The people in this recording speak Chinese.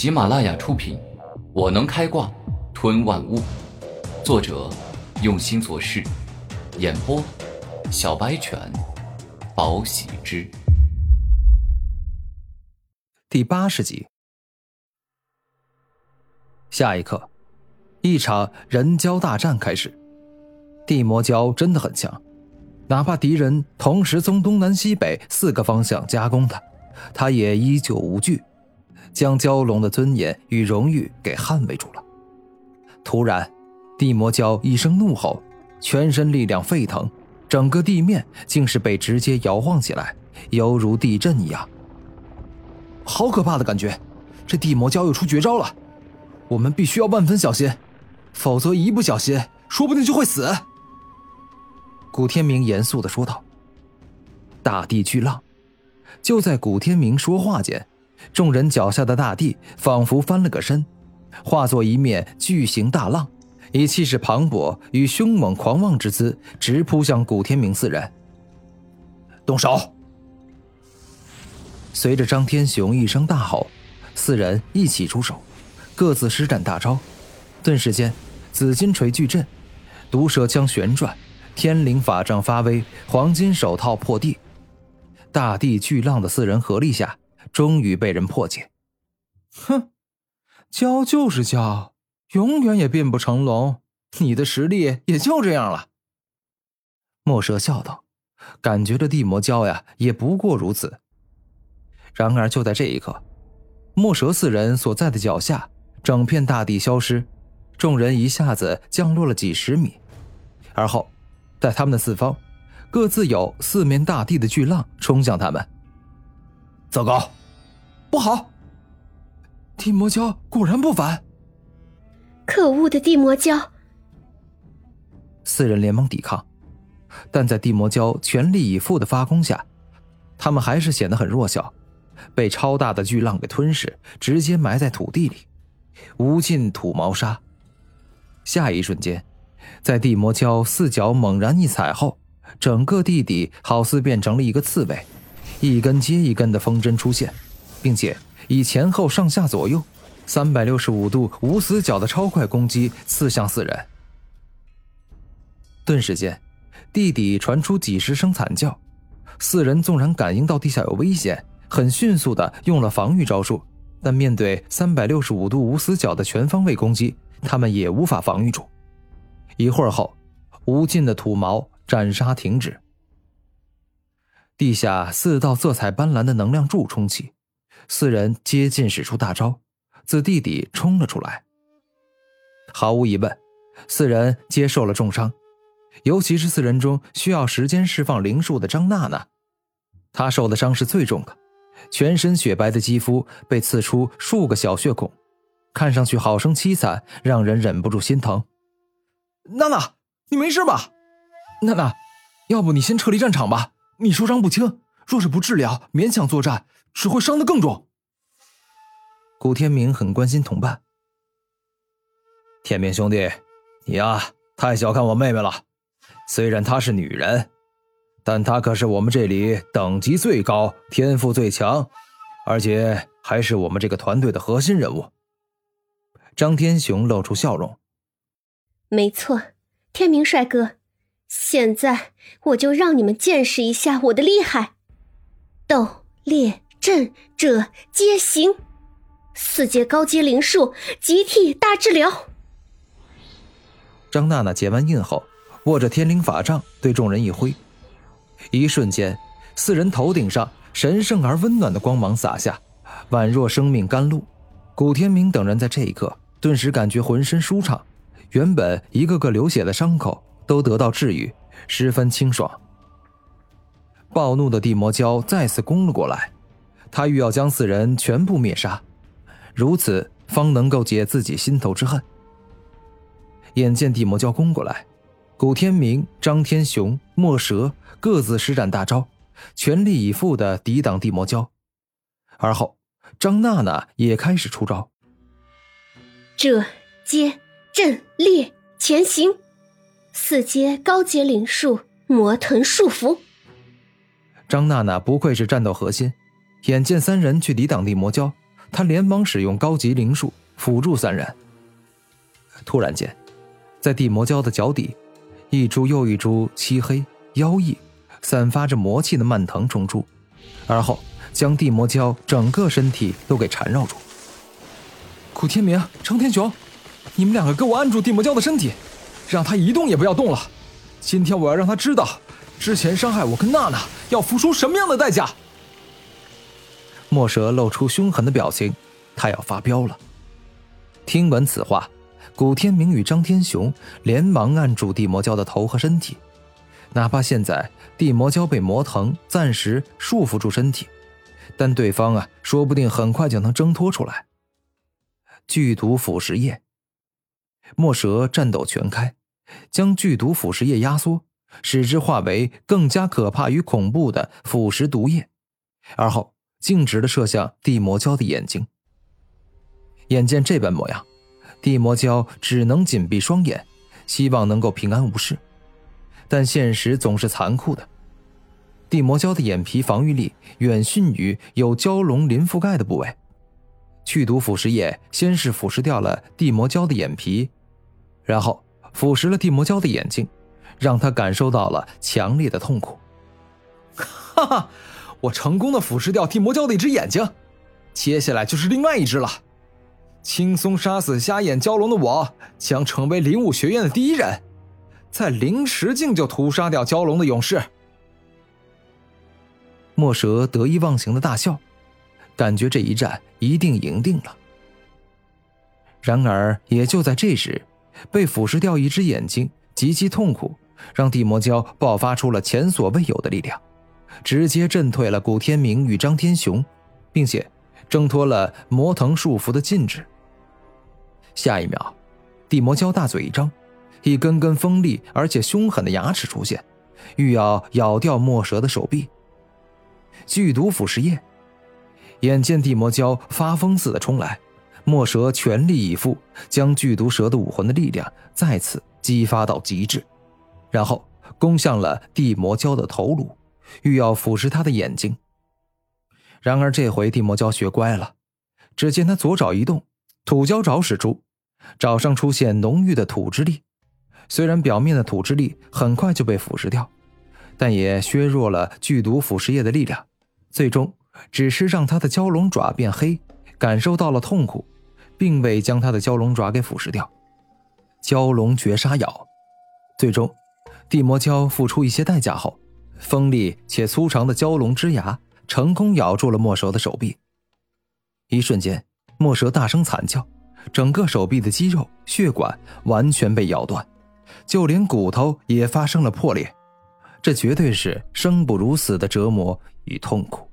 喜马拉雅出品，《我能开挂吞万物》，作者用心做事，演播小白犬，宝喜之，第八十集。下一刻，一场人胶大战开始。地魔胶真的很强，哪怕敌人同时从东南西北四个方向夹攻他，他也依旧无惧。将蛟龙的尊严与荣誉给捍卫住了。突然，地魔蛟一声怒吼，全身力量沸腾，整个地面竟是被直接摇晃起来，犹如地震一样。好可怕的感觉！这地魔蛟又出绝招了，我们必须要万分小心，否则一不小心，说不定就会死。古天明严肃的说道：“大地巨浪。”就在古天明说话间。众人脚下的大地仿佛翻了个身，化作一面巨型大浪，以气势磅礴与凶猛狂妄之姿直扑向古天明四人。动手！随着张天雄一声大吼，四人一起出手，各自施展大招。顿时间，紫金锤巨震，毒蛇枪旋转，天灵法杖发威，黄金手套破地，大地巨浪的四人合力下。终于被人破解。哼，教就是教，永远也变不成龙。你的实力也就这样了。墨蛇笑道，感觉这地魔蛟呀，也不过如此。然而就在这一刻，墨蛇四人所在的脚下，整片大地消失，众人一下子降落了几十米，而后，在他们的四方，各自有四面大地的巨浪冲向他们。糟糕！不好！地魔蛟果然不凡。可恶的地魔蛟！四人连忙抵抗，但在地魔蛟全力以赴的发功下，他们还是显得很弱小，被超大的巨浪给吞噬，直接埋在土地里，无尽土毛沙。下一瞬间，在地魔蛟四脚猛然一踩后，整个地底好似变成了一个刺猬，一根接一根的风筝出现。并且以前后上下左右三百六十五度无死角的超快攻击刺向四人，顿时间，地底传出几十声惨叫。四人纵然感应到地下有危险，很迅速的用了防御招数，但面对三百六十五度无死角的全方位攻击，他们也无法防御住。一会儿后，无尽的土毛斩杀停止，地下四道色彩斑斓的能量柱冲起。四人接近使出大招，自地底冲了出来。毫无疑问，四人接受了重伤，尤其是四人中需要时间释放灵术的张娜娜，她受的伤是最重的，全身雪白的肌肤被刺出数个小血孔，看上去好生凄惨，让人忍不住心疼。娜娜，你没事吧？娜娜，要不你先撤离战场吧，你受伤不轻，若是不治疗，勉强作战。只会伤得更重。古天明很关心同伴。天明兄弟，你呀太小看我妹妹了。虽然她是女人，但她可是我们这里等级最高、天赋最强，而且还是我们这个团队的核心人物。张天雄露出笑容。没错，天明帅哥，现在我就让你们见识一下我的厉害。斗猎。阵者皆行，四阶高阶灵术集体大治疗。张娜娜结完印后，握着天灵法杖对众人一挥，一瞬间，四人头顶上神圣而温暖的光芒洒下，宛若生命甘露。古天明等人在这一刻顿时感觉浑身舒畅，原本一个个流血的伤口都得到治愈，十分清爽。暴怒的地魔蛟再次攻了过来。他欲要将四人全部灭杀，如此方能够解自己心头之恨。眼见地魔蛟攻过来，古天明、张天雄、墨蛇各自施展大招，全力以赴的抵挡地魔蛟。而后，张娜娜也开始出招：这接阵列前行，四阶高阶灵术魔腾束缚。张娜娜不愧是战斗核心。眼见三人去抵挡地魔蛟，他连忙使用高级灵术辅助三人。突然间，在地魔蛟的脚底，一株又一株漆黑妖异、散发着魔气的蔓藤冲出，而后将地魔蛟整个身体都给缠绕住。古天明、程天雄，你们两个给我按住地魔蛟的身体，让他一动也不要动了。今天我要让他知道，之前伤害我跟娜娜要付出什么样的代价。墨蛇露出凶狠的表情，他要发飙了。听闻此话，古天明与张天雄连忙按住地魔蛟的头和身体，哪怕现在地魔蛟被魔藤暂时束缚住身体，但对方啊，说不定很快就能挣脱出来。剧毒腐蚀液，墨蛇战斗全开，将剧毒腐蚀液压缩，使之化为更加可怕与恐怖的腐蚀毒液，而后径直的射向地魔蛟的眼睛。眼见这般模样，地魔蛟只能紧闭双眼，希望能够平安无事。但现实总是残酷的，地魔蛟的眼皮防御力远逊于有蛟龙鳞覆盖的部位。去毒腐蚀液先是腐蚀掉了地魔蛟的眼皮，然后腐蚀了地魔蛟的眼睛，让他感受到了强烈的痛苦。哈哈，我成功的腐蚀掉地魔蛟的一只眼睛，接下来就是另外一只了。轻松杀死瞎眼蛟龙的我，将成为灵武学院的第一人，在灵石境就屠杀掉蛟龙的勇士。墨蛇得意忘形的大笑。感觉这一战一定赢定了。然而，也就在这时，被腐蚀掉一只眼睛，极其痛苦，让地魔蛟爆发出了前所未有的力量，直接震退了古天明与张天雄，并且挣脱了魔藤束缚的禁制。下一秒，地魔蛟大嘴一张，一根根锋利而且凶狠的牙齿出现，欲要咬掉墨蛇的手臂。剧毒腐蚀液。眼见地魔蛟发疯似的冲来，墨蛇全力以赴，将剧毒蛇的武魂的力量再次激发到极致，然后攻向了地魔蛟的头颅，欲要腐蚀他的眼睛。然而这回地魔蛟学乖了，只见他左爪一动，土蛟爪使出，爪上出现浓郁的土之力。虽然表面的土之力很快就被腐蚀掉，但也削弱了剧毒腐蚀液的力量，最终。只是让他的蛟龙爪变黑，感受到了痛苦，并未将他的蛟龙爪给腐蚀掉。蛟龙绝杀咬，最终，地魔蛟付出一些代价后，锋利且粗长的蛟龙之牙成功咬住了墨蛇的手臂。一瞬间，墨蛇大声惨叫，整个手臂的肌肉、血管完全被咬断，就连骨头也发生了破裂。这绝对是生不如死的折磨与痛苦。